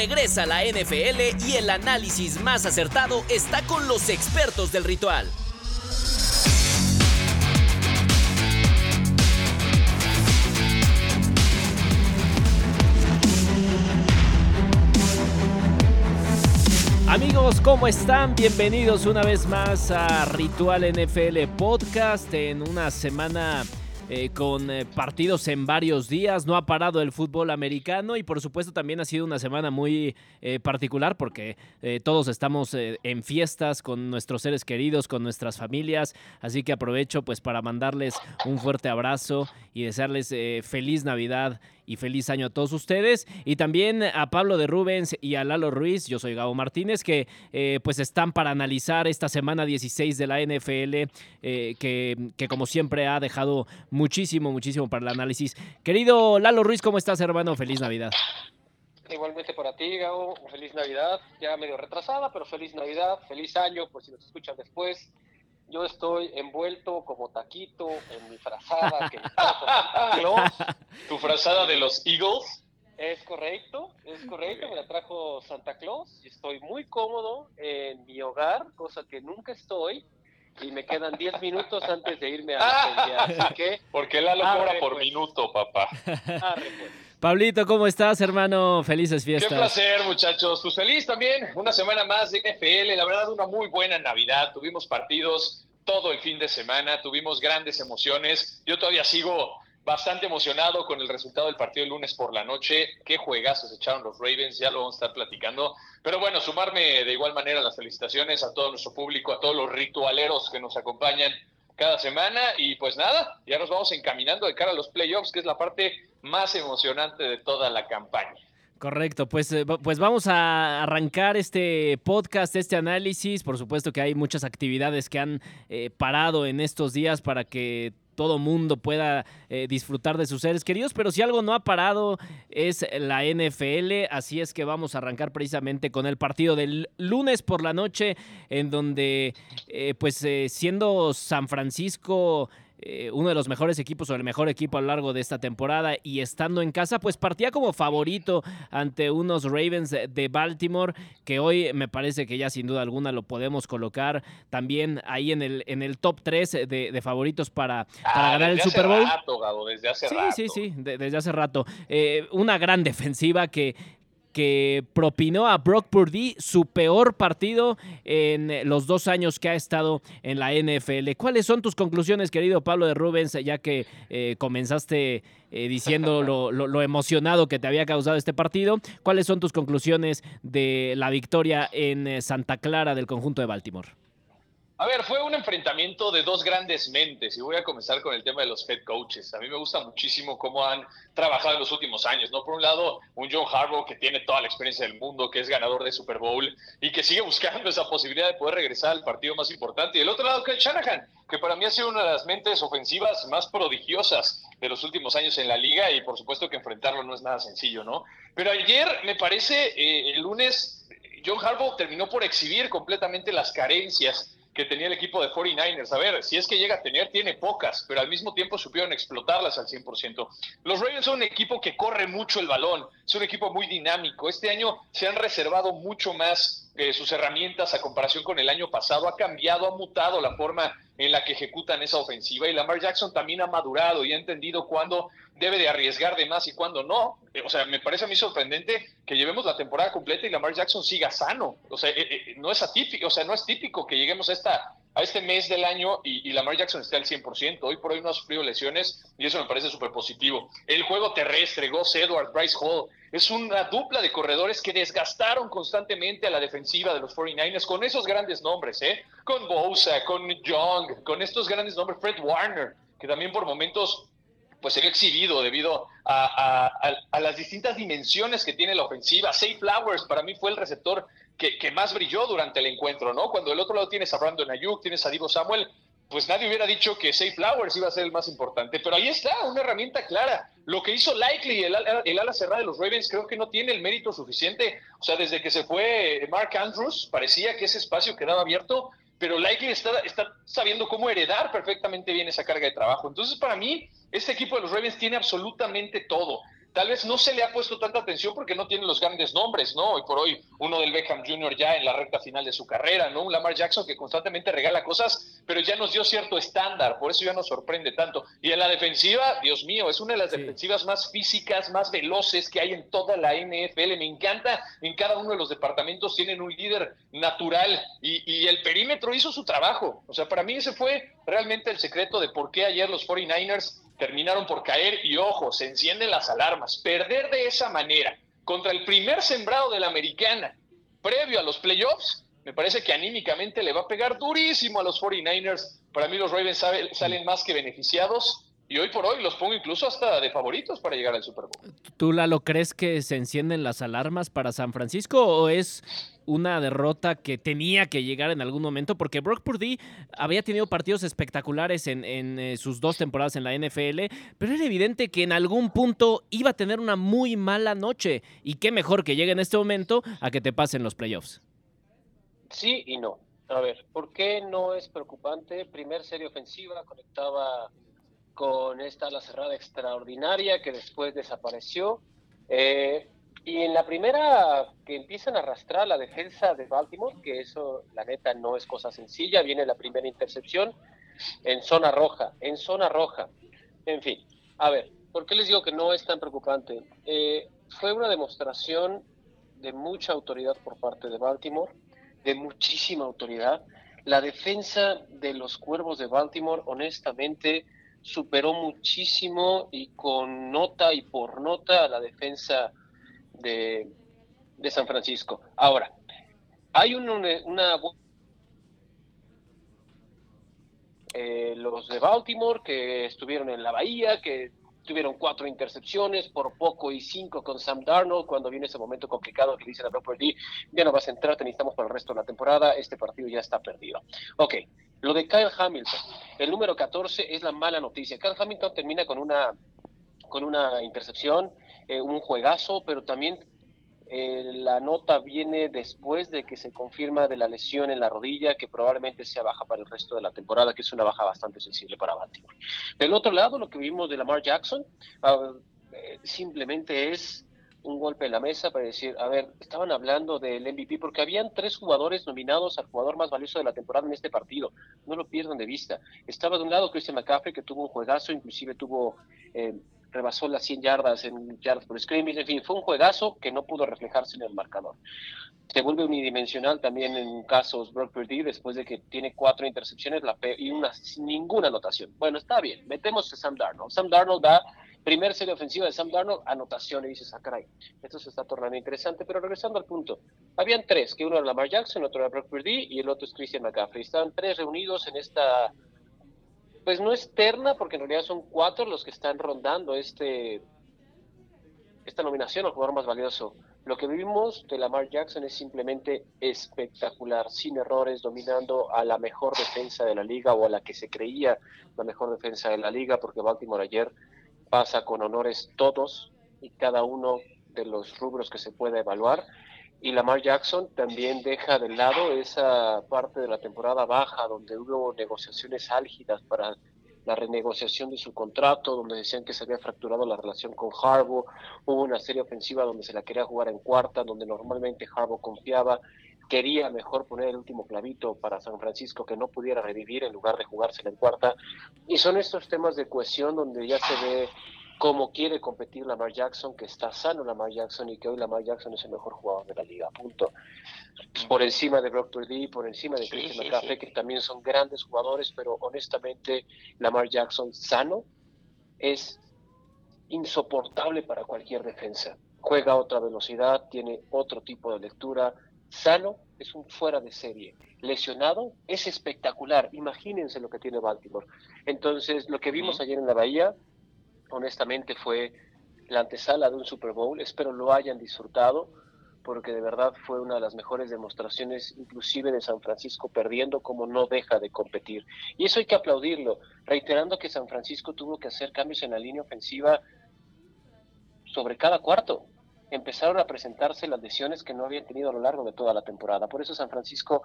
regresa la NFL y el análisis más acertado está con los expertos del ritual. Amigos, ¿cómo están? Bienvenidos una vez más a Ritual NFL Podcast en una semana eh, con eh, partidos en varios días. No ha parado el fútbol americano y por supuesto también ha sido una semana muy eh, particular porque todos estamos en fiestas con nuestros seres queridos, con nuestras familias. Así que aprovecho pues para mandarles un fuerte abrazo y desearles feliz Navidad y feliz año a todos ustedes. Y también a Pablo de Rubens y a Lalo Ruiz, yo soy Gabo Martínez, que eh, pues están para analizar esta semana 16 de la NFL, eh, que, que, como siempre ha dejado muchísimo, muchísimo para el análisis. Querido Lalo Ruiz, ¿cómo estás hermano? Feliz Navidad. Igualmente para ti, Gabo, feliz Navidad, ya medio retrasada, pero feliz Navidad, feliz año, por si nos escuchan después yo estoy envuelto como taquito en mi frazada que ¿Tu frazada de los Eagles? Es correcto, es correcto, me la trajo Santa Claus y estoy muy cómodo en mi hogar, cosa que nunca estoy, y me quedan 10 minutos antes de irme a la así que... Porque la lo cobra por pues. minuto, papá. pues. Pablito, ¿cómo estás, hermano? Felices fiestas. Qué placer, muchachos. Pues feliz también. Una semana más de NFL. La verdad, una muy buena Navidad. Tuvimos partidos todo el fin de semana. Tuvimos grandes emociones. Yo todavía sigo bastante emocionado con el resultado del partido el lunes por la noche. Qué juegazos echaron los Ravens. Ya lo vamos a estar platicando. Pero bueno, sumarme de igual manera las felicitaciones a todo nuestro público, a todos los ritualeros que nos acompañan cada semana. Y pues nada, ya nos vamos encaminando de cara a los playoffs, que es la parte más emocionante de toda la campaña. Correcto, pues, eh, pues vamos a arrancar este podcast, este análisis. Por supuesto que hay muchas actividades que han eh, parado en estos días para que todo mundo pueda eh, disfrutar de sus seres queridos, pero si algo no ha parado es la NFL, así es que vamos a arrancar precisamente con el partido del lunes por la noche, en donde pues siendo San Francisco eh, uno de los mejores equipos o el mejor equipo a lo largo de esta temporada y estando en casa, pues partía como favorito ante unos Ravens de Baltimore que hoy me parece que ya sin duda alguna lo podemos colocar también ahí en el, en el top 3 de, favoritos para, ah, ganar el Super Bowl. desde hace sí, rato. sí, sí, desde hace rato. Eh, una gran defensiva que que propinó a Brock Purdy su peor partido en los dos años que ha estado en la NFL. ¿Cuáles son tus conclusiones, querido Pablo de Rubens, ya que eh, comenzaste eh, diciendo lo, emocionado que te había causado este partido? ¿Cuáles son tus conclusiones de la victoria en eh, Santa Clara del conjunto de Baltimore? A ver, fue un enfrentamiento de dos grandes mentes y voy a comenzar con el tema de los head coaches. A mí me gusta muchísimo cómo han trabajado en los últimos años, ¿no? Por un lado, un John Harbaugh que tiene toda la experiencia del mundo, que es ganador de Super Bowl y que sigue buscando esa posibilidad de poder regresar al partido más importante. Y del otro lado, Kyle Shanahan, que para mí ha sido una de las mentes ofensivas más prodigiosas de los últimos años en la liga y por supuesto que enfrentarlo no es nada sencillo, ¿no? Pero ayer, me parece, eh, el lunes, John Harbaugh terminó por exhibir completamente las carencias que tenía el equipo de 49ers. A ver, si es que llega a tener, tiene pocas, pero al mismo tiempo supieron explotarlas al 100%. Los Ravens son un equipo que corre mucho el balón, es un equipo muy dinámico. Este año se han reservado mucho más eh, sus herramientas a comparación con el año pasado. Ha cambiado, ha mutado la forma en la que ejecutan esa ofensiva y Lamar Jackson también ha madurado y ha entendido cuándo debe de arriesgar de más y cuándo no. Eh, o sea, me parece a mí sorprendente que llevemos la temporada completa y Lamar Jackson siga sano. O sea, eh, no es atípico, o sea, no es típico que lleguemos a esta a este mes del año y, Lamar Jackson esté al 100%. Hoy por hoy no ha sufrido lesiones y eso me parece súper positivo. El juego terrestre, Gus Edward, Bryce Hall, es una dupla de corredores que desgastaron constantemente a la defensiva de los 49ers con esos grandes nombres, ¿eh? Con Bosa, con Young, con estos grandes nombres, Fred Warner, que también por momentos pues se vio exhibido debido a, a, las distintas dimensiones que tiene la ofensiva. Safe Flowers para mí fue el receptor que, más brilló durante el encuentro, ¿no? Cuando del otro lado tienes a Brandon Ayuk, tienes a Divo Samuel, pues nadie hubiera dicho que Safe Flowers iba a ser el más importante, pero ahí está, una herramienta clara. Lo que hizo Likely, el, el, ala cerrada de los Ravens, creo que no tiene el mérito suficiente. O sea, desde que se fue Mark Andrews, parecía que ese espacio quedaba abierto, pero Likely está sabiendo cómo heredar perfectamente bien esa carga de trabajo. Entonces, para mí, este equipo de los Ravens tiene absolutamente todo tal vez no se le ha puesto tanta atención porque no tiene los grandes nombres, ¿no? Hoy por hoy, uno del Beckham Jr. ya en la recta final de su carrera, ¿no? Un Lamar Jackson que constantemente regala cosas, pero ya nos dio cierto estándar, por eso ya nos sorprende tanto. Y en la defensiva, Dios mío, es una de las defensivas más físicas, más veloces que hay en toda la NFL. Me encanta, en cada uno de los departamentos tienen un líder natural y, y el perímetro hizo su trabajo. O sea, para mí ese fue realmente el secreto de por qué ayer los 49ers terminaron por caer y ojo, se encienden las alarmas. Perder de esa manera contra el primer sembrado de la americana previo a los playoffs, me parece que anímicamente le va a pegar durísimo a los 49ers. Para mí los Ravens salen más que beneficiados y hoy por hoy los pongo incluso hasta de favoritos para llegar al Super Bowl. ¿Tú, Lalo, crees que se encienden las alarmas para San Francisco o es una derrota que tenía que llegar en algún momento? Porque Brock Purdy había tenido partidos espectaculares en, en eh, sus dos temporadas en la NFL, pero era evidente que en algún punto iba a tener una muy mala noche. Y qué mejor que llegue en este momento a que te pasen los playoffs. Sí y no. A ver, ¿por qué no es preocupante? Primer serie ofensiva, conectaba con esta ala cerrada extraordinaria que después desapareció. Eh, y en la primera que empiezan a arrastrar la defensa de Baltimore, que eso la neta no es cosa sencilla, viene la primera intercepción en zona roja, en zona roja. En fin, a ver, ¿por qué les digo que no es tan preocupante? Eh, fue una demostración de mucha autoridad por parte de Baltimore, de muchísima autoridad. La defensa de los cuervos de Baltimore, honestamente, superó muchísimo y con nota y por nota a la defensa de, San Francisco. Ahora, hay una, una eh, los de Baltimore que estuvieron en la bahía, que tuvieron cuatro intercepciones, por poco y cinco con Sam Darnold, cuando viene ese momento complicado que dice la Property, ya no vas a entrar, te necesitamos para el resto de la temporada, este partido ya está perdido. Ok, lo de Kyle Hamilton, el número 14 es la mala noticia. Kyle Hamilton termina con una, con una intercepción, eh, un juegazo, pero también eh, la nota viene después de que se confirma de la lesión en la rodilla, que probablemente sea baja para el resto de la temporada, que es una baja bastante sensible para Baltimore. Del otro lado, lo que vimos de Lamar Jackson eh, simplemente es un golpe en la mesa para decir, a ver, estaban hablando del MVP porque habían tres jugadores nominados al jugador más valioso de la temporada en este partido. No lo pierdan de vista. Estaba de un lado Christian McCaffrey, que tuvo un juegazo, inclusive tuvo eh, rebasó las 100 yardas en yardas por scrimmage, en fin, fue un juegazo que no pudo reflejarse en el marcador. Se vuelve unidimensional también en casos Brock Purdy después de que tiene cuatro intercepciones y una, ninguna anotación. Bueno, está bien, metemos a Sam Darnold. Sam Darnold da primer serie ofensiva de Sam Darnold, anotación, y dices, ah, caray, esto se está tornando interesante, pero regresando al punto, habían tres, que uno era Lamar Jackson, otro era Brock Purdy y el otro es Christian McCaffrey. Estaban tres reunidos en esta pues no es terna, porque en realidad son cuatro los que están rondando este esta nominación al jugador más valioso. Lo que vimos de Lamar Jackson es simplemente espectacular, sin errores, dominando a la mejor defensa de la liga o a la que se creía la mejor defensa de la liga, porque Baltimore ayer pasa con honores todos y cada uno de los rubros que se pueda evaluar y Lamar Jackson también deja de lado esa parte de la temporada baja donde hubo negociaciones álgidas para la renegociación de su contrato, donde decían que se había fracturado la relación con Harbaugh, hubo una serie ofensiva donde se la quería jugar en cuarta, donde normalmente Harbaugh confiaba, quería mejor poner el último clavito para San Francisco que no pudiera revivir en lugar de jugársela en cuarta, y son estos temas de cohesión donde ya se ve cómo quiere competir Lamar Jackson, que está sano Lamar Jackson y que hoy Lamar Jackson es el mejor jugador de la liga, punto. Por encima de Brock Purdy, por encima de Christian McCaffrey, que también son grandes jugadores, pero honestamente Lamar Jackson sano es insoportable para cualquier defensa. Juega a otra velocidad, tiene otro tipo de lectura. Sano es un fuera de serie. Lesionado es espectacular. Imagínense lo que tiene Baltimore. Entonces, lo que vimos ayer en la Bahía honestamente fue la antesala de un Super Bowl. Espero lo hayan disfrutado porque de verdad fue una de las mejores demostraciones, inclusive de San Francisco perdiendo como no deja de competir. Y eso hay que aplaudirlo, reiterando que San Francisco tuvo que hacer cambios en la línea ofensiva sobre cada cuarto. Empezaron a presentarse las lesiones que no habían tenido a lo largo de toda la temporada. Por eso San Francisco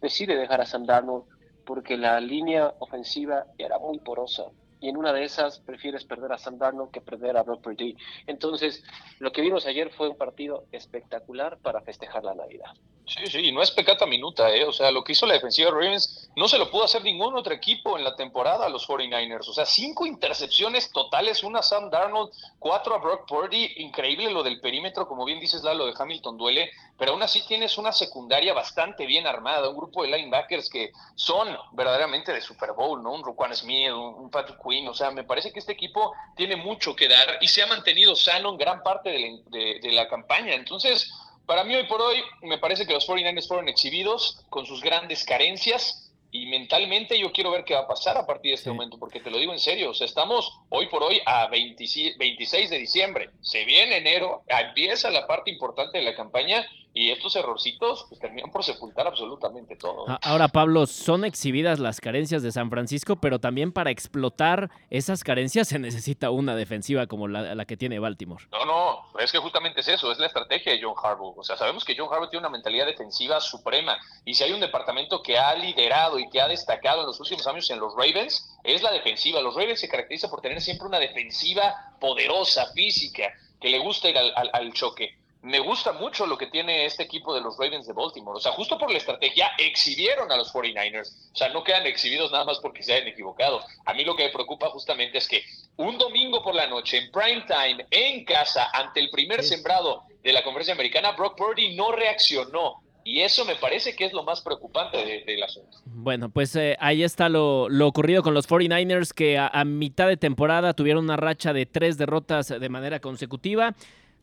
decide dejar a Sam Darnold, porque la línea ofensiva era muy porosa y en una de esas prefieres perder a Sam Darnold que perder a Brock Purdy. Entonces, lo que vimos ayer fue un partido espectacular para festejar la Navidad. Sí, sí, no es pecata minuta, ¿eh? O sea, lo que hizo la defensiva de Ravens no se lo pudo hacer ningún otro equipo en la temporada a los 49ers. O sea, cinco intercepciones totales, una a Sam Darnold, cuatro a Brock Purdy. Increíble lo del perímetro, como bien dices, lo de Hamilton duele, pero aún así tienes una secundaria bastante bien armada, un grupo de linebackers que son verdaderamente de Super Bowl, ¿no? Un Ruquan Smith, un Patrick Quinn. O sea, me parece que este equipo tiene mucho que dar y se ha mantenido sano en gran parte de de la campaña. Entonces, para mí hoy por hoy me parece que los 49ers fueron exhibidos con sus grandes carencias y mentalmente yo quiero ver qué va a pasar a partir de este momento, porque te lo digo en serio, o sea, estamos hoy por hoy a 26 de diciembre, se viene enero, empieza la parte importante de la campaña y estos errorcitos pues, terminan por sepultar absolutamente todo. Ahora, Pablo, son exhibidas las carencias de San Francisco, pero también para explotar esas carencias se necesita una defensiva como la, que tiene Baltimore. No, no, es que justamente es eso, es la estrategia de John Harbaugh. O sea, sabemos que John Harbaugh tiene una mentalidad defensiva suprema y si hay un departamento que ha liderado y que ha destacado en los últimos años en los Ravens, es la defensiva. Los Ravens se caracterizan por tener siempre una defensiva poderosa, física, que le gusta ir al choque me gusta mucho lo que tiene este equipo de los Ravens de Baltimore. O sea, justo por la estrategia exhibieron a los 49ers. O sea, no quedan exhibidos nada más porque se hayan equivocado. A mí lo que me preocupa justamente es que un domingo por la noche, en prime time, en casa, ante el primer sembrado de la conferencia americana, Brock Purdy no reaccionó. Y eso me parece que es lo más preocupante del asunto. Bueno, pues eh, ahí está lo, ocurrido con los 49ers que a mitad de temporada tuvieron una racha de tres derrotas de manera consecutiva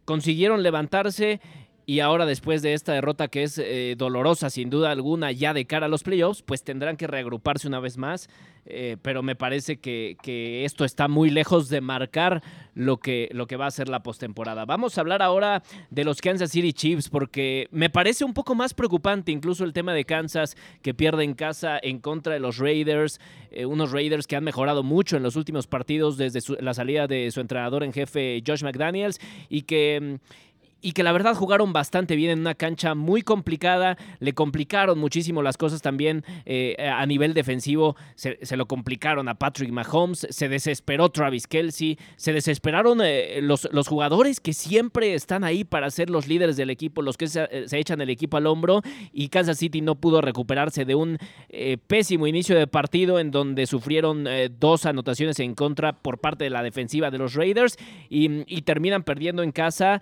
consiguieron levantarse y ahora después de esta derrota que es eh, dolorosa sin duda alguna ya de cara a los playoffs, pues tendrán que reagruparse una vez más. Eh, pero me parece que, esto está muy lejos de marcar lo que, lo que va a ser la postemporada. Vamos a hablar ahora de los Kansas City Chiefs porque me parece un poco más preocupante incluso el tema de Kansas que pierde en casa en contra de los Raiders, eh, unos Raiders que han mejorado mucho en los últimos partidos desde la salida de su entrenador en jefe Josh McDaniels y que mm, y que la verdad jugaron bastante bien en una cancha muy complicada, le complicaron muchísimo las cosas también eh, a nivel defensivo, se, lo complicaron a Patrick Mahomes, se desesperó Travis Kelsey, se desesperaron eh, los, los, jugadores que siempre están ahí para ser los líderes del equipo, los que se, eh, echan el equipo al hombro y Kansas City no pudo recuperarse de un pésimo inicio de partido en donde sufrieron dos anotaciones en contra por parte de la defensiva de los Raiders y, terminan perdiendo en casa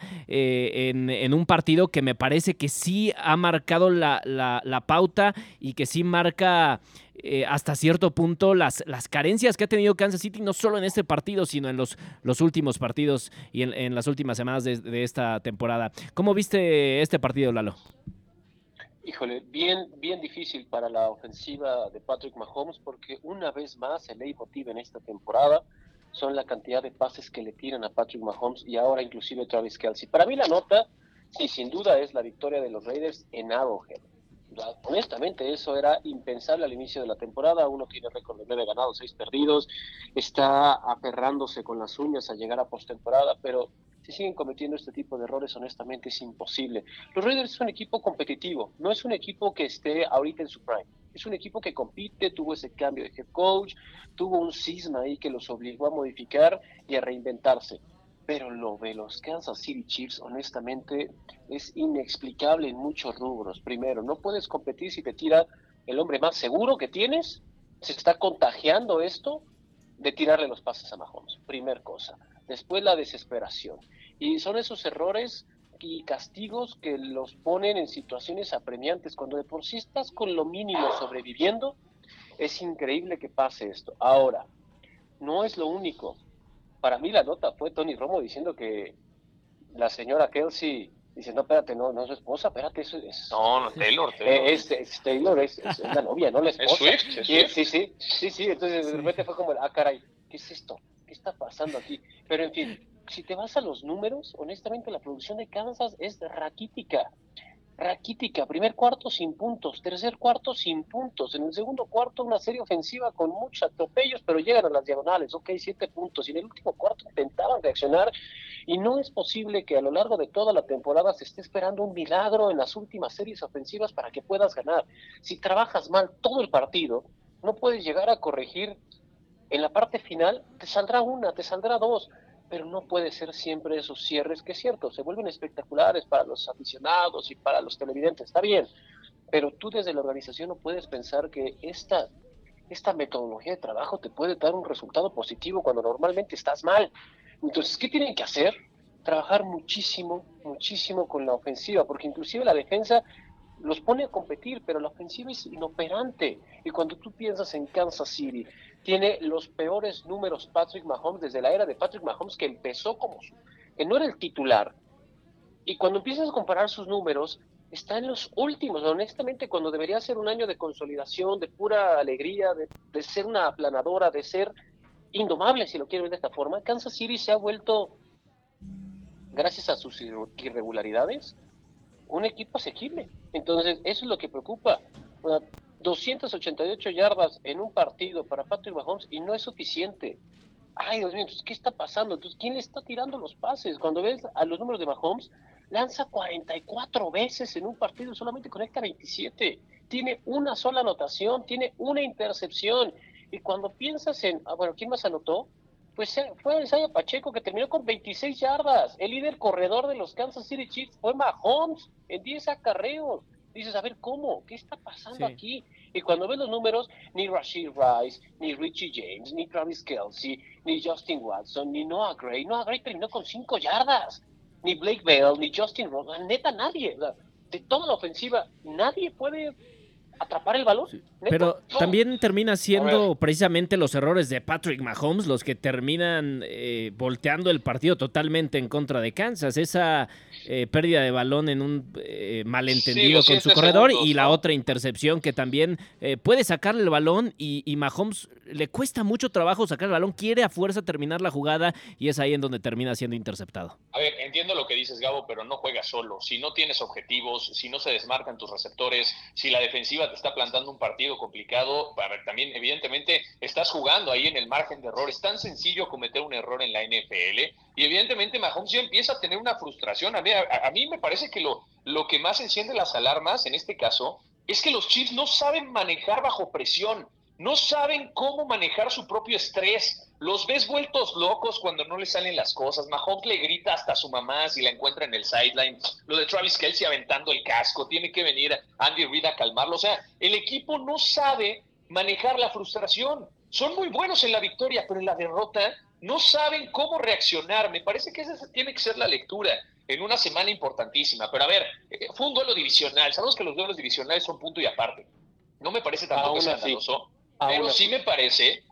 en, un partido que me parece que sí ha marcado la, pauta y que sí marca eh, hasta cierto punto las, las carencias que ha tenido Kansas City, no solo en este partido, sino en los, los últimos partidos y en, las últimas semanas de, esta temporada. ¿Cómo viste este partido, Lalo? Híjole, bien, bien difícil para la ofensiva de Patrick Mahomes porque una vez más el leitmotiv en esta temporada son la cantidad de pases que le tiran a Patrick Mahomes y ahora inclusive Travis Kelsey. Para mí la nota, sí, sin duda es la victoria de los Raiders en Arrowhead. Honestamente, eso era impensable al inicio de la temporada. Uno tiene récord de nueve ganados, seis perdidos, está aferrándose con las uñas a llegar a postemporada, pero si siguen cometiendo este tipo de errores, honestamente es imposible. Los Raiders es un equipo competitivo, no es un equipo que esté ahorita en su prime. Es un equipo que compite, tuvo ese cambio de head coach, tuvo un cisma ahí que los obligó a modificar y a reinventarse. Pero lo de los Kansas City Chiefs, honestamente, es inexplicable en muchos rubros. Primero, no puedes competir si te tira el hombre más seguro que tienes. Se está contagiando esto de tirarle los pases a Mahomes. Primer cosa. Después la desesperación. Y son esos errores y castigos que los ponen en situaciones apremiantes. Cuando de por sí estás con lo mínimo sobreviviendo, es increíble que pase esto. Ahora, no es lo único. Para mí la nota fue Tony Romo diciendo que la señora Kelsey dice, no, espérate, no, no es su esposa, espérate, eso es... No, no, Taylor, Taylor. Es, Taylor, es, la novia, no la esposa. Es Swift, Sí, sí, sí, sí, entonces de repente fue como, ah, caray, ¿qué es esto? ¿Qué está pasando aquí? Pero en fin, si te vas a los números, honestamente la producción de Kansas es raquítica. Raquítica, primer cuarto sin puntos, tercer cuarto sin puntos, en el segundo cuarto una serie ofensiva con muchos atropellos, pero llegan a las diagonales, ok, siete puntos, y en el último cuarto intentaban reaccionar, y no es posible que a lo largo de toda la temporada se esté esperando un milagro en las últimas series ofensivas para que puedas ganar. Si trabajas mal todo el partido, no puedes llegar a corregir En la parte final te saldrá una, te saldrá dos, pero no puede ser siempre esos cierres que es cierto, se vuelven espectaculares para los aficionados y para los televidentes, está bien, pero tú desde la organización no puedes pensar que esta, esta metodología de trabajo te puede dar un resultado positivo cuando normalmente estás mal. Entonces, ¿qué tienen que hacer? Trabajar muchísimo, muchísimo con la ofensiva, porque inclusive la defensa los pone a competir, pero la ofensiva es inoperante. Y cuando tú piensas en Kansas City, tiene los peores números Patrick Mahomes desde la era de Patrick Mahomes que empezó como que no era el titular. Y cuando empiezas a comparar sus números, está en los últimos. Honestamente, cuando debería ser un año de consolidación, de pura alegría, de, de ser una aplanadora, de ser indomable, si lo quiero ver de esta forma, Kansas City se ha vuelto, gracias a sus irregularidades, un equipo asequible. Entonces, eso es lo que preocupa. 288 yardas en un partido para Patrick Mahomes y no es suficiente. Ay, Dios mío, ¿qué está pasando? Entonces, ¿quién le está tirando los pases? Cuando ves a los números de Mahomes, lanza 44 veces en un partido, solamente conecta 27. Tiene una sola anotación, tiene una intercepción. Y cuando piensas en, ah, bueno, ¿quién más anotó? Pues fue Isaiah Pacheco que terminó con 26 yardas. El líder corredor de los Kansas City Chiefs fue Mahomes en 10 acarreos. Dices, a ver, ¿cómo? ¿Qué está pasando aquí? Y cuando ves los números, ni Rashid Rice, ni Richie James, ni Travis Kelsey, ni Justin Watson, ni Noah Gray. Noah Gray terminó con 5 yardas. Ni Blake Bell, ni Justin Ross. Neta, nadie. De toda la ofensiva, nadie puede atrapar el balón. Pero también termina siendo precisamente los errores de Patrick Mahomes los que terminan eh, volteando el partido totalmente en contra de Kansas. Esa eh, pérdida de balón en un eh, malentendido con su corredor y la otra intercepción que también puede sacarle el balón y, y, Mahomes le cuesta mucho trabajo sacar el balón, quiere a fuerza terminar la jugada y es ahí en donde termina siendo interceptado. A ver, entiendo lo que dices Gabo, pero no juega solo. Si no tienes objetivos, si no se desmarcan tus receptores, si la defensiva te está plantando un partido complicado, a ver, también evidentemente estás jugando ahí en el margen de error. Es tan sencillo cometer un error en la NFL y evidentemente Mahomes ya empieza a tener una frustración. A mí, a, mí me parece que lo, lo que más enciende las alarmas en este caso es que los Chiefs no saben manejar bajo presión, no saben cómo manejar su propio estrés. Los ves vueltos locos cuando no les salen las cosas. Mahomes le grita hasta a su mamá si la encuentra en el sideline. Lo de Travis Kelsey aventando el casco. Tiene que venir Andy Reid a calmarlo. O sea, el equipo no sabe manejar la frustración. Son muy buenos en la victoria, pero en la derrota no saben cómo reaccionar. Me parece que esa tiene que ser la lectura en una semana importantísima. Pero a ver, eh, fue un duelo divisional. Sabemos que los duelos divisionales son punto y aparte. No me parece tampoco escandaloso, pero sí me parece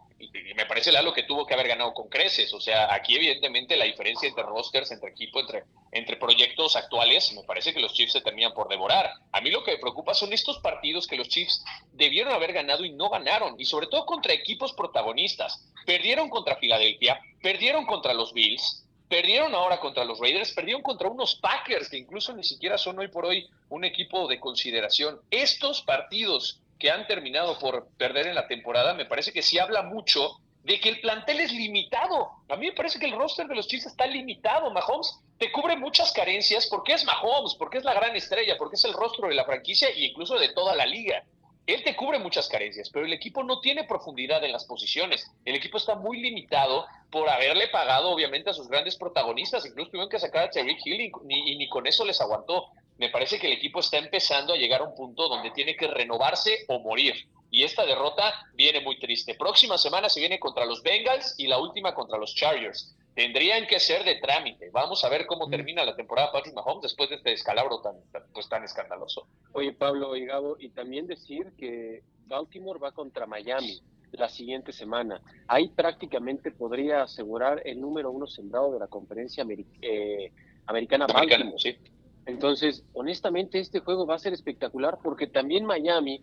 me parece lo que tuvo que haber ganado con creces. O sea, aquí evidentemente la diferencia entre rosters, entre equipo, entre, entre proyectos actuales, me parece que los Chiefs se terminan por devorar. A mí lo que me preocupa son estos partidos que los Chiefs debieron haber ganado y no ganaron, y sobre todo contra equipos protagonistas. Perdieron contra Filadelfia, perdieron contra los Bills, perdieron ahora contra los Raiders, perdieron contra unos Packers que incluso ni siquiera son hoy por hoy un equipo de consideración. Estos partidos que han terminado por perder en la temporada, me parece que sí habla mucho de que el plantel es limitado. A mí me parece que el roster de los Chiefs está limitado. Mahomes te cubre muchas carencias porque es Mahomes, porque es la gran estrella, porque es el rostro de la franquicia e incluso de toda la liga. Él te cubre muchas carencias, pero el equipo no tiene profundidad en las posiciones. El equipo está muy limitado por haberle pagado, obviamente, a sus grandes protagonistas. Incluso tuvieron que sacar a Terry Hill y, y ni con eso les aguantó me parece que el equipo está empezando a llegar a un punto donde tiene que renovarse o morir. Y esta derrota viene muy triste. Próxima semana se viene contra los Bengals y la última contra los Chargers. Tendrían que ser de trámite. Vamos a ver cómo mm. termina la temporada Patrick Mahomes después de este descalabro tan, pues, tan escandaloso. Oye, Pablo y Gabo, y también decir que Baltimore va contra Miami la siguiente semana. Ahí prácticamente podría asegurar el número uno sembrado de la conferencia eh, americana Baltimore. Sí. Entonces, honestamente, este juego va a ser espectacular porque también Miami,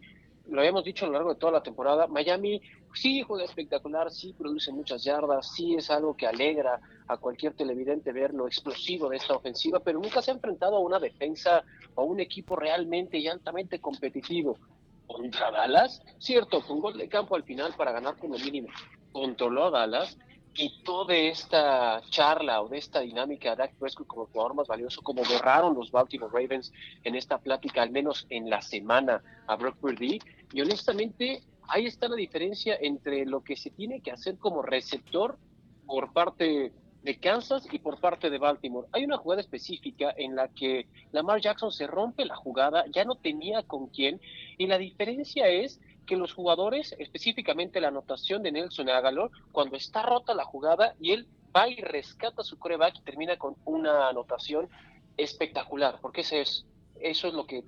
lo habíamos dicho a lo largo de toda la temporada, Miami sí juega espectacular, sí produce muchas yardas, sí es algo que alegra a cualquier televidente ver lo explosivo de esta ofensiva, pero nunca se ha enfrentado a una defensa o a un equipo realmente y altamente competitivo. Contra Dallas, cierto, con gol de campo al final para ganar como mínimo. Controló a Dallas, quitó de esta charla o de esta dinámica a Dak Prescott como jugador más valioso, como borraron los Baltimore Ravens en esta plática, al menos en la semana a Brock Purdy. Y honestamente, ahí está la diferencia entre lo que se tiene que hacer como receptor por parte de Kansas y por parte de Baltimore. Hay una jugada específica en la que Lamar Jackson se rompe la jugada, ya no tenía con quién, y la diferencia es que los jugadores, específicamente la anotación de Nelson Agalor, cuando está rota la jugada y él va y rescata su coreback y termina con una anotación espectacular, porque eso es, eso es lo que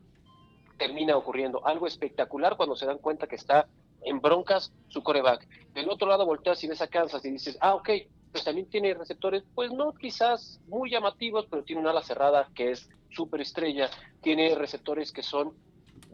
termina ocurriendo, algo espectacular cuando se dan cuenta que está en broncas su coreback. Del otro lado volteas y ves a y dices, ah, ok, pues también tiene receptores, pues no quizás muy llamativos, pero tiene una ala cerrada que es súper estrella, tiene receptores que son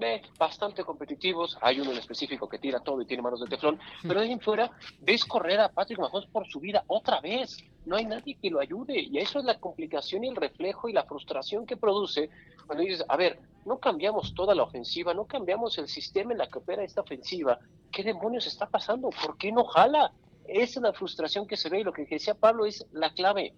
eh, bastante competitivos, hay uno en específico que tira todo y tiene manos de teflón, pero de ahí en fuera ves correr a Patrick Mahomes por su vida otra vez, no hay nadie que lo ayude, y eso es la complicación y el reflejo y la frustración que produce cuando dices, a ver, no cambiamos toda la ofensiva, no cambiamos el sistema en la que opera esta ofensiva, ¿qué demonios está pasando? ¿Por qué no jala? Esa es la frustración que se ve y lo que decía Pablo es la clave.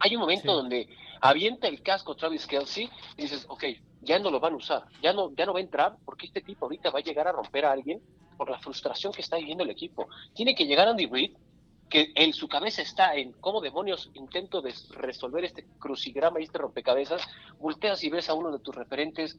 Hay un momento donde avienta el casco Travis Kelsey y dices, ok, ya no lo van a usar, ya no, ya no va a entrar porque este tipo ahorita va a llegar a romper a alguien por la frustración que está viviendo el equipo. Tiene que llegar Andy Reid, que en su cabeza está en cómo demonios intento de resolver este crucigrama y este rompecabezas, volteas y ves a uno de tus referentes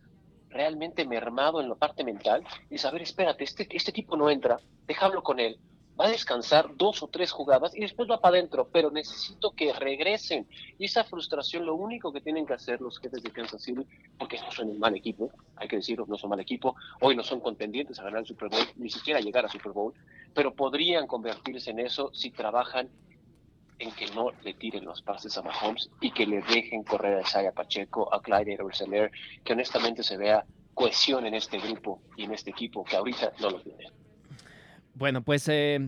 realmente mermado en la parte mental y saber, espérate, este, este tipo no entra, déjalo con él, va a descansar dos o tres jugadas y después va para adentro, pero necesito que regresen. Y esa frustración, lo único que tienen que hacer los jefes de Kansas City, porque no son un mal equipo, hay que decirlo, no son mal equipo, hoy no son contendientes a ganar el Super Bowl, ni siquiera llegar a Super Bowl, pero podrían convertirse en eso si trabajan en que no le tiren los pases a Mahomes y que le dejen correr a Isaiah Pacheco, a Clyde edwards que honestamente se vea cohesión en este grupo y en este equipo que ahorita no lo tiene. Bueno, pues eh,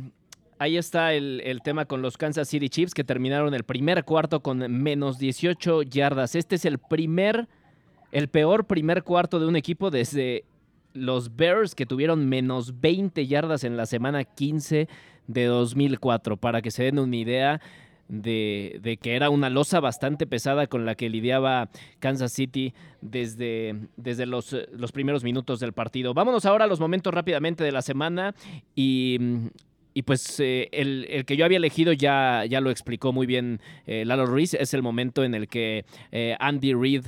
ahí está el, tema con los Kansas City Chiefs que terminaron el primer cuarto con menos 18 yardas. Este es el primer, el peor primer cuarto de un equipo desde los Bears que tuvieron menos 20 yardas en la semana 15 de 2004. Para que se den una idea de, que era una losa bastante pesada con la que lidiaba Kansas City desde, desde los, los primeros minutos del partido. Vámonos ahora a los momentos rápidamente de la semana y y pues eh, el, que yo había elegido ya, ya lo explicó muy bien eh, Lalo Ruiz. Es el momento en el que eh, Andy Reid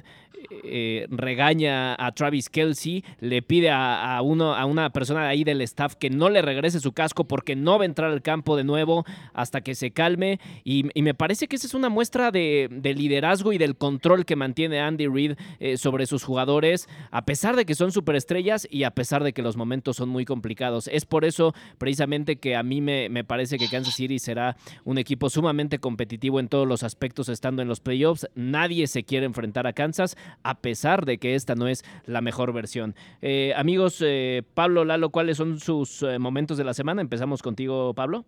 eh, regaña a Travis Kelsey, le pide a, uno, a una persona ahí del staff que no le regrese su casco porque no va a entrar al campo de nuevo hasta que se calme. Y, me parece que esa es una muestra de, liderazgo y del control que mantiene Andy Reid eh, sobre sus jugadores, a pesar de que son superestrellas y a pesar de que los momentos son muy complicados. Es por eso precisamente que a mí me, me parece que Kansas City será un equipo sumamente competitivo en todos los aspectos estando en los playoffs. Nadie se quiere enfrentar a Kansas a pesar de que esta no es la mejor versión. Eh, amigos, eh, Pablo, Lalo, ¿cuáles son sus eh, momentos de la semana? Empezamos contigo, Pablo.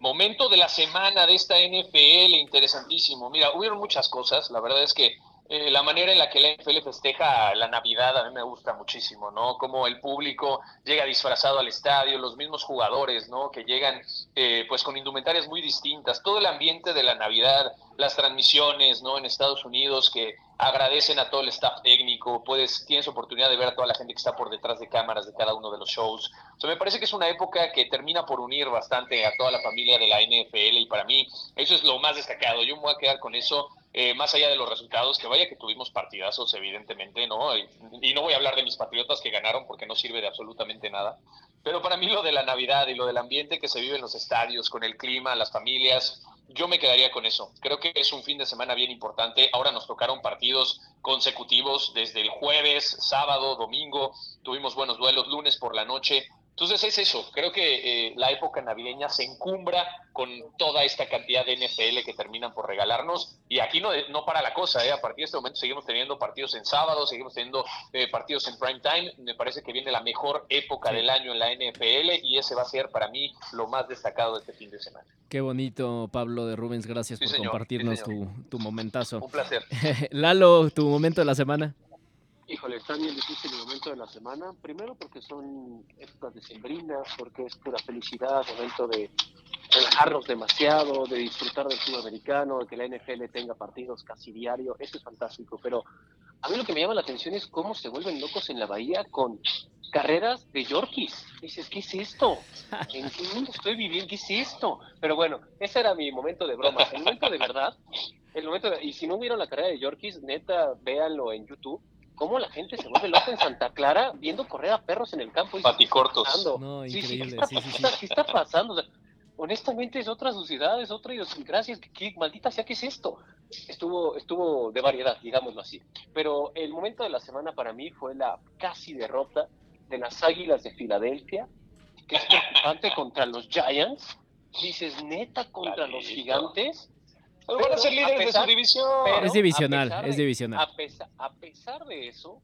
Momento de la semana de esta NFL, interesantísimo. Mira, hubieron muchas cosas. La verdad es que eh, la manera en la que la NFL festeja la Navidad a mí me gusta muchísimo, ¿no? Como el público llega disfrazado al estadio, los mismos jugadores, ¿no? Que llegan eh, pues con indumentarias muy distintas, todo el ambiente de la Navidad, las transmisiones, ¿no? En Estados Unidos que agradecen a todo el staff técnico, puedes, tienes oportunidad de ver a toda la gente que está por detrás de cámaras de cada uno de los shows. O sea, me parece que es una época que termina por unir bastante a toda la familia de la NFL y para mí eso es lo más destacado. Yo me voy a quedar con eso eh, más allá de los resultados, que vaya que tuvimos partidazos, evidentemente, ¿no? Y, y, no voy a hablar de mis patriotas que ganaron porque no sirve de absolutamente nada. Pero para mí lo de la Navidad y lo del ambiente que se vive en los estadios, con el clima, las familias, yo me quedaría con eso. Creo que es un fin de semana bien importante. Ahora nos tocaron partidos consecutivos desde el jueves, sábado, domingo. Tuvimos buenos duelos lunes por la noche. Entonces es eso, creo que eh, la época navideña se encumbra con toda esta cantidad de NFL que terminan por regalarnos y aquí no, no para la cosa, ¿eh? a partir de este momento seguimos teniendo partidos en sábado, seguimos teniendo eh, partidos en prime time, me parece que viene la mejor época del año en la NFL y ese va a ser para mí lo más destacado de este fin de semana. Qué bonito, Pablo de Rubens, gracias por compartirnos tu, tu momentazo. Un placer. Lalo, tu momento de la semana. Híjole, está bien difícil el momento de la semana. Primero porque son épocas decembrinas, porque es pura felicidad, momento de relajarnos demasiado, de disfrutar del fútbol americano, de que la NFL tenga partidos casi diario. Eso es fantástico. Pero a mí lo que me llama la atención es cómo se vuelven locos en la bahía con carreras de Yorkies. Dices, ¿qué es esto? ¿En qué mundo estoy viviendo? ¿Qué es esto? Pero bueno, ese era mi momento de broma. El momento de verdad, el momento de, y si no vieron la carrera de Yorkies, neta, véanlo en YouTube. Cómo la gente se vuelve loca en Santa Clara viendo correr a perros en el campo. Y Paticortos. No, Sí, sí, ¿qué está, sí, sí, qué sí. está- qué está pasando? O sea, honestamente es otra sociedad, es otra idiosincrasia, ¿qué, qué maldita sea, ¿qué es esto? Estuvo, estuvo de variedad, digámoslo así. Pero el momento de la semana para mí fue la casi derrota de las Águilas de Filadelfia, que es preocupante contra los Giants. Dices, neta, contra los Clarito. gigantes. Van a ser líderes a pesar- de su división. pero- Es divisional, es divisional. A pesar, a pesar de eso,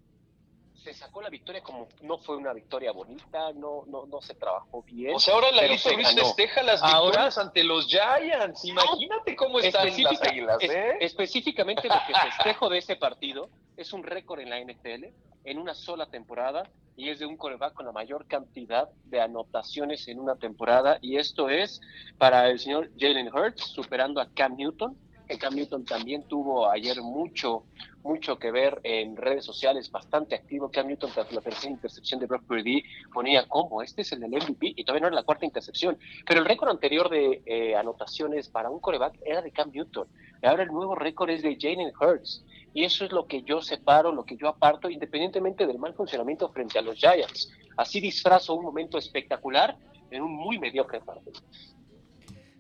se sacó la victoria como no fue una victoria bonita, no, no, no se trabajó bien. O sea, ahora la se Luis festeja las Ahora- victorias ante los Giants. Imagínate cómo están las águilas, es- ¿eh? específicamente lo que festejo de ese partido es un récord en la NFL en una sola temporada y es de un coreback con la mayor cantidad de anotaciones en una temporada y esto es para el señor Jalen Hurts superando a Cam Newton. Cam Newton también tuvo ayer mucho, mucho que ver en redes sociales, bastante activo. Cam Newton tras la tercera intercepción de Brock Purdy ponía como, este es el del MVP y todavía no era la cuarta intercepción. Pero el récord anterior de eh, anotaciones para un coreback era de Cam Newton. Ahora el nuevo récord es de Jalen Hurts. Y eso es lo que yo separo, lo que yo aparto, independientemente del mal funcionamiento frente a los Giants. Así disfrazo un momento espectacular en un muy mediocre partido.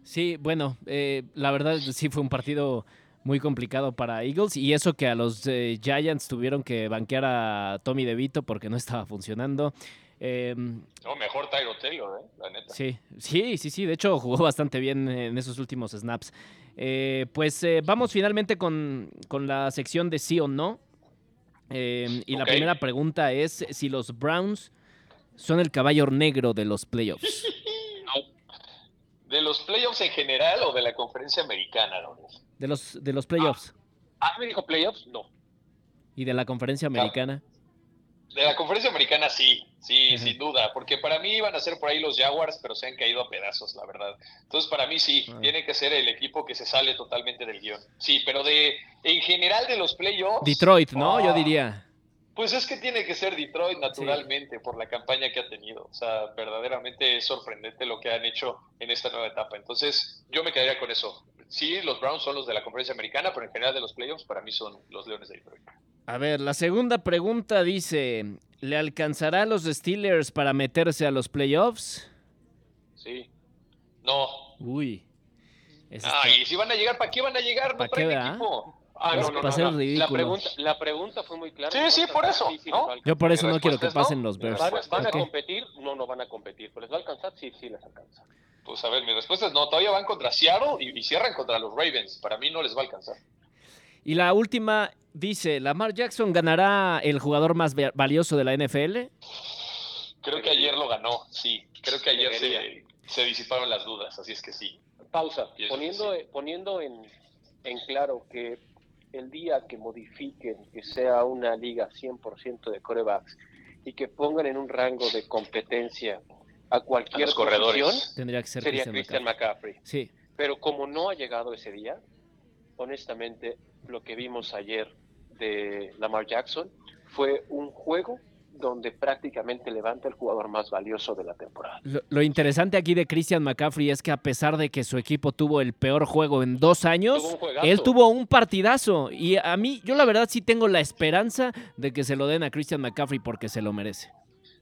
Sí, bueno, eh, la verdad sí fue un partido muy complicado para Eagles y eso que a los eh, Giants tuvieron que banquear a Tommy DeVito porque no estaba funcionando. Eh, No, mejor Tyro Taylor, ¿eh? La neta. sí, sí, sí, sí, de hecho jugó bastante bien en esos últimos snaps. Eh, pues eh, vamos finalmente con, con la sección de sí o no. Eh, y la primera pregunta es si los Browns son el caballo negro de los playoffs. ¿De los playoffs en general o de la conferencia americana, Raúl? De los, de los playoffs Ah, me dijo playoffs, no. y de la conferencia americana. De la conferencia americana sí, sí, sin duda, porque para mí iban a ser por ahí los Jaguars, pero se han caído a pedazos, la verdad. Entonces para mí sí, Ah. tiene que ser el equipo que se sale totalmente del guion. Sí, pero de en general de los playoffs. Detroit, ¿no? Yo ah, diría. Pues es que tiene que ser Detroit naturalmente por la campaña que ha tenido. O sea, verdaderamente es sorprendente lo que han hecho en esta nueva etapa. Entonces, yo me quedaría con eso. Sí, los Browns son los de la conferencia americana, pero en general de los playoffs para mí son los Leones de Detroit. A ver, la segunda pregunta dice, ¿le alcanzará a los Steelers para meterse a los playoffs? Sí. No. Uy. ese Ah, si van a llegar, ¿para qué van a llegar? No ¿Pa' qué, traen equipo. Ah, no, no, no. La pregunta, la pregunta fue muy clara. Sí, sí, por eso. Yo por eso no quiero que pasen no. los Bears. ¿Van, van a competir? No, no van a competir. ¿Pero les va a alcanzar? Sí, sí les alcanza. Pues a ver, mi respuesta es no. Todavía van contra Seattle y, y cierran contra los Ravens. Para mí no les va a alcanzar. Y la última dice, ¿Lamar Jackson ganará el jugador más va- valioso de la NFL? Creo que ayer lo ganó, sí. Creo que ayer se, se disiparon las dudas, así es que sí. Pausa. Poniendo, poniendo en, en claro que el día que modifiquen, que sea una liga 100% de corebacks y que pongan en un rango de competencia a A cualquier corredores. posición, Tendría que ser sería Christian Christian McCaffrey. McCaffrey. Sí, Pero como no ha llegado ese día, honestamente, lo que vimos ayer de Lamar Jackson fue un juego donde prácticamente levanta el jugador más valioso de la temporada. Lo, lo interesante aquí de Christian McCaffrey es que a pesar de que su equipo tuvo el peor juego en dos años, Tuvo él tuvo un partidazo. Y a mí, yo la verdad sí tengo la esperanza de que se lo den a Christian McCaffrey porque se lo merece.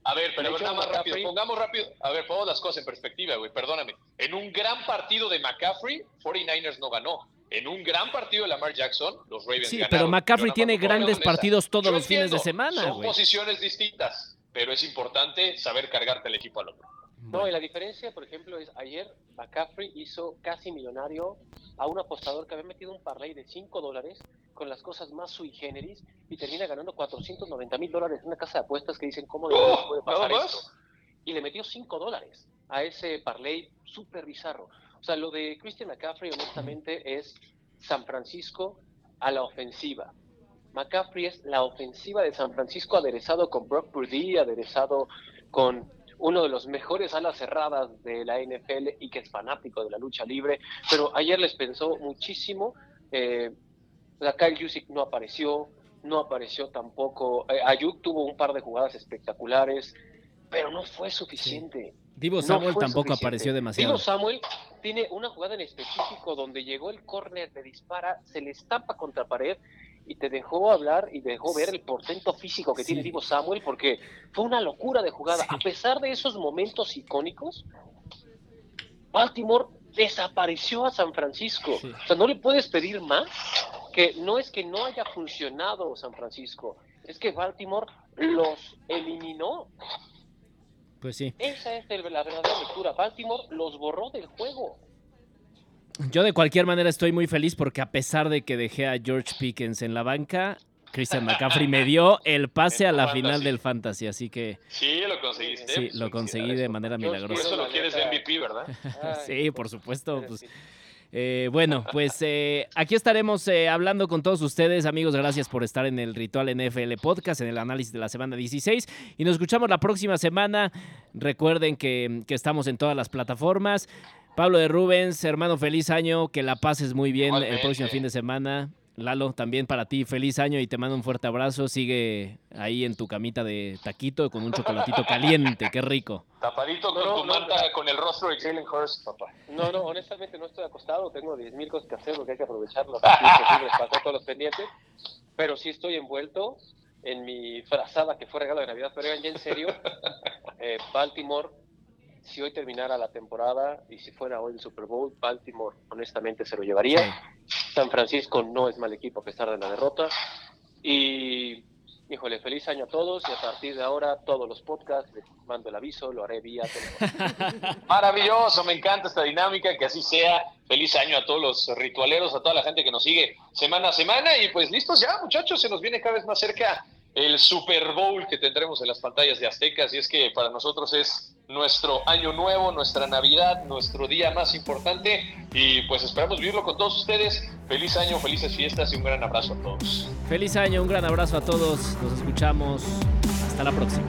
A ver, pero hecho, más rápido, pongamos rápido. A ver, pongamos las cosas en perspectiva, güey, perdóname. En un gran partido de McCaffrey, 49ers no ganó. En un gran partido de Lamar Jackson, los Ravens Sí, ganaron. pero McCaffrey tiene grandes partidos todos Yo los fines de semana, Son güey. posiciones distintas, pero es importante saber cargarte el equipo al otro. No, y la diferencia, por ejemplo, es ayer McCaffrey hizo casi millonario a un apostador que había metido un parlay de 5 dólares con las cosas más sui generis y termina ganando 490 mil dólares en una casa de apuestas que dicen cómo ¡Oh! puede pasar esto. Y le metió 5 dólares a ese parlay súper bizarro. O sea, lo de Christian McCaffrey, honestamente, es San Francisco a la ofensiva. McCaffrey es la ofensiva de San Francisco aderezado con Brock Purdy, aderezado con uno de los mejores alas cerradas de la NFL y que es fanático de la lucha libre, pero ayer les pensó muchísimo. Eh, la Kyle Jusic no apareció, no apareció tampoco. Eh, Ayuk tuvo un par de jugadas espectaculares, pero no fue suficiente. Divo Samuel tampoco apareció demasiado. Divo Samuel tiene una jugada en específico donde llegó el córner, le dispara, se le estampa contra pared y te dejó hablar y dejó ver el portento físico que tiene Divo Samuel porque fue una locura de jugada. A pesar de esos momentos icónicos, Baltimore desapareció a San Francisco. O sea, no le puedes pedir más que no es que no haya funcionado San Francisco, es que Baltimore los eliminó. Pues sí. Esa es la verdadera lectura. Baltimore los borró del juego. Yo de cualquier manera estoy muy feliz porque a pesar de que dejé a George Pickens en la banca, Christian McCaffrey me dio el pase a la final del Fantasy, así que... Sí, lo conseguiste. Sí, lo conseguí de manera milagrosa. Por eso lo quieres de MVP, ¿verdad? sí, por supuesto. Pues, eh, bueno, pues eh, aquí estaremos eh, hablando con todos ustedes, amigos. Gracias por estar en el Ritual NFL Podcast, en el análisis de la semana 16. Y nos escuchamos la próxima semana. Recuerden que, que estamos en todas las plataformas. Pablo de Rubens, hermano, feliz año, que la pases muy bien el próximo fin de semana. Lalo, también para ti, feliz año y te mando un fuerte abrazo. Sigue ahí en tu camita de taquito con un chocolatito caliente, qué rico. Tapadito con tu manta, con el rostro de Jalen Hurst, papá. No, no, honestamente no estoy acostado, tengo 10.000 cosas que hacer porque hay que aprovecharlo. pasar todos los pendientes, pero sí estoy envuelto en mi frazada que fue regalo de Navidad, pero ya en serio, eh, Baltimore si hoy terminara la temporada y si fuera hoy el Super Bowl, Baltimore honestamente se lo llevaría. San Francisco no es mal equipo a pesar de la derrota. Y, híjole, feliz año a todos y a partir de ahora todos los podcasts les mando el aviso, lo haré vía Maravilloso, me encanta esta dinámica, que así sea. Feliz año a todos los ritualeros, a toda la gente que nos sigue semana a semana y pues listos ya muchachos, se nos viene cada vez más cerca el Super Bowl que tendremos en las pantallas de Aztecas y es que para nosotros es nuestro año nuevo, nuestra Navidad, nuestro día más importante y pues esperamos vivirlo con todos ustedes. Feliz año, felices fiestas y un gran abrazo a todos. Feliz año, un gran abrazo a todos. Nos escuchamos. Hasta la próxima.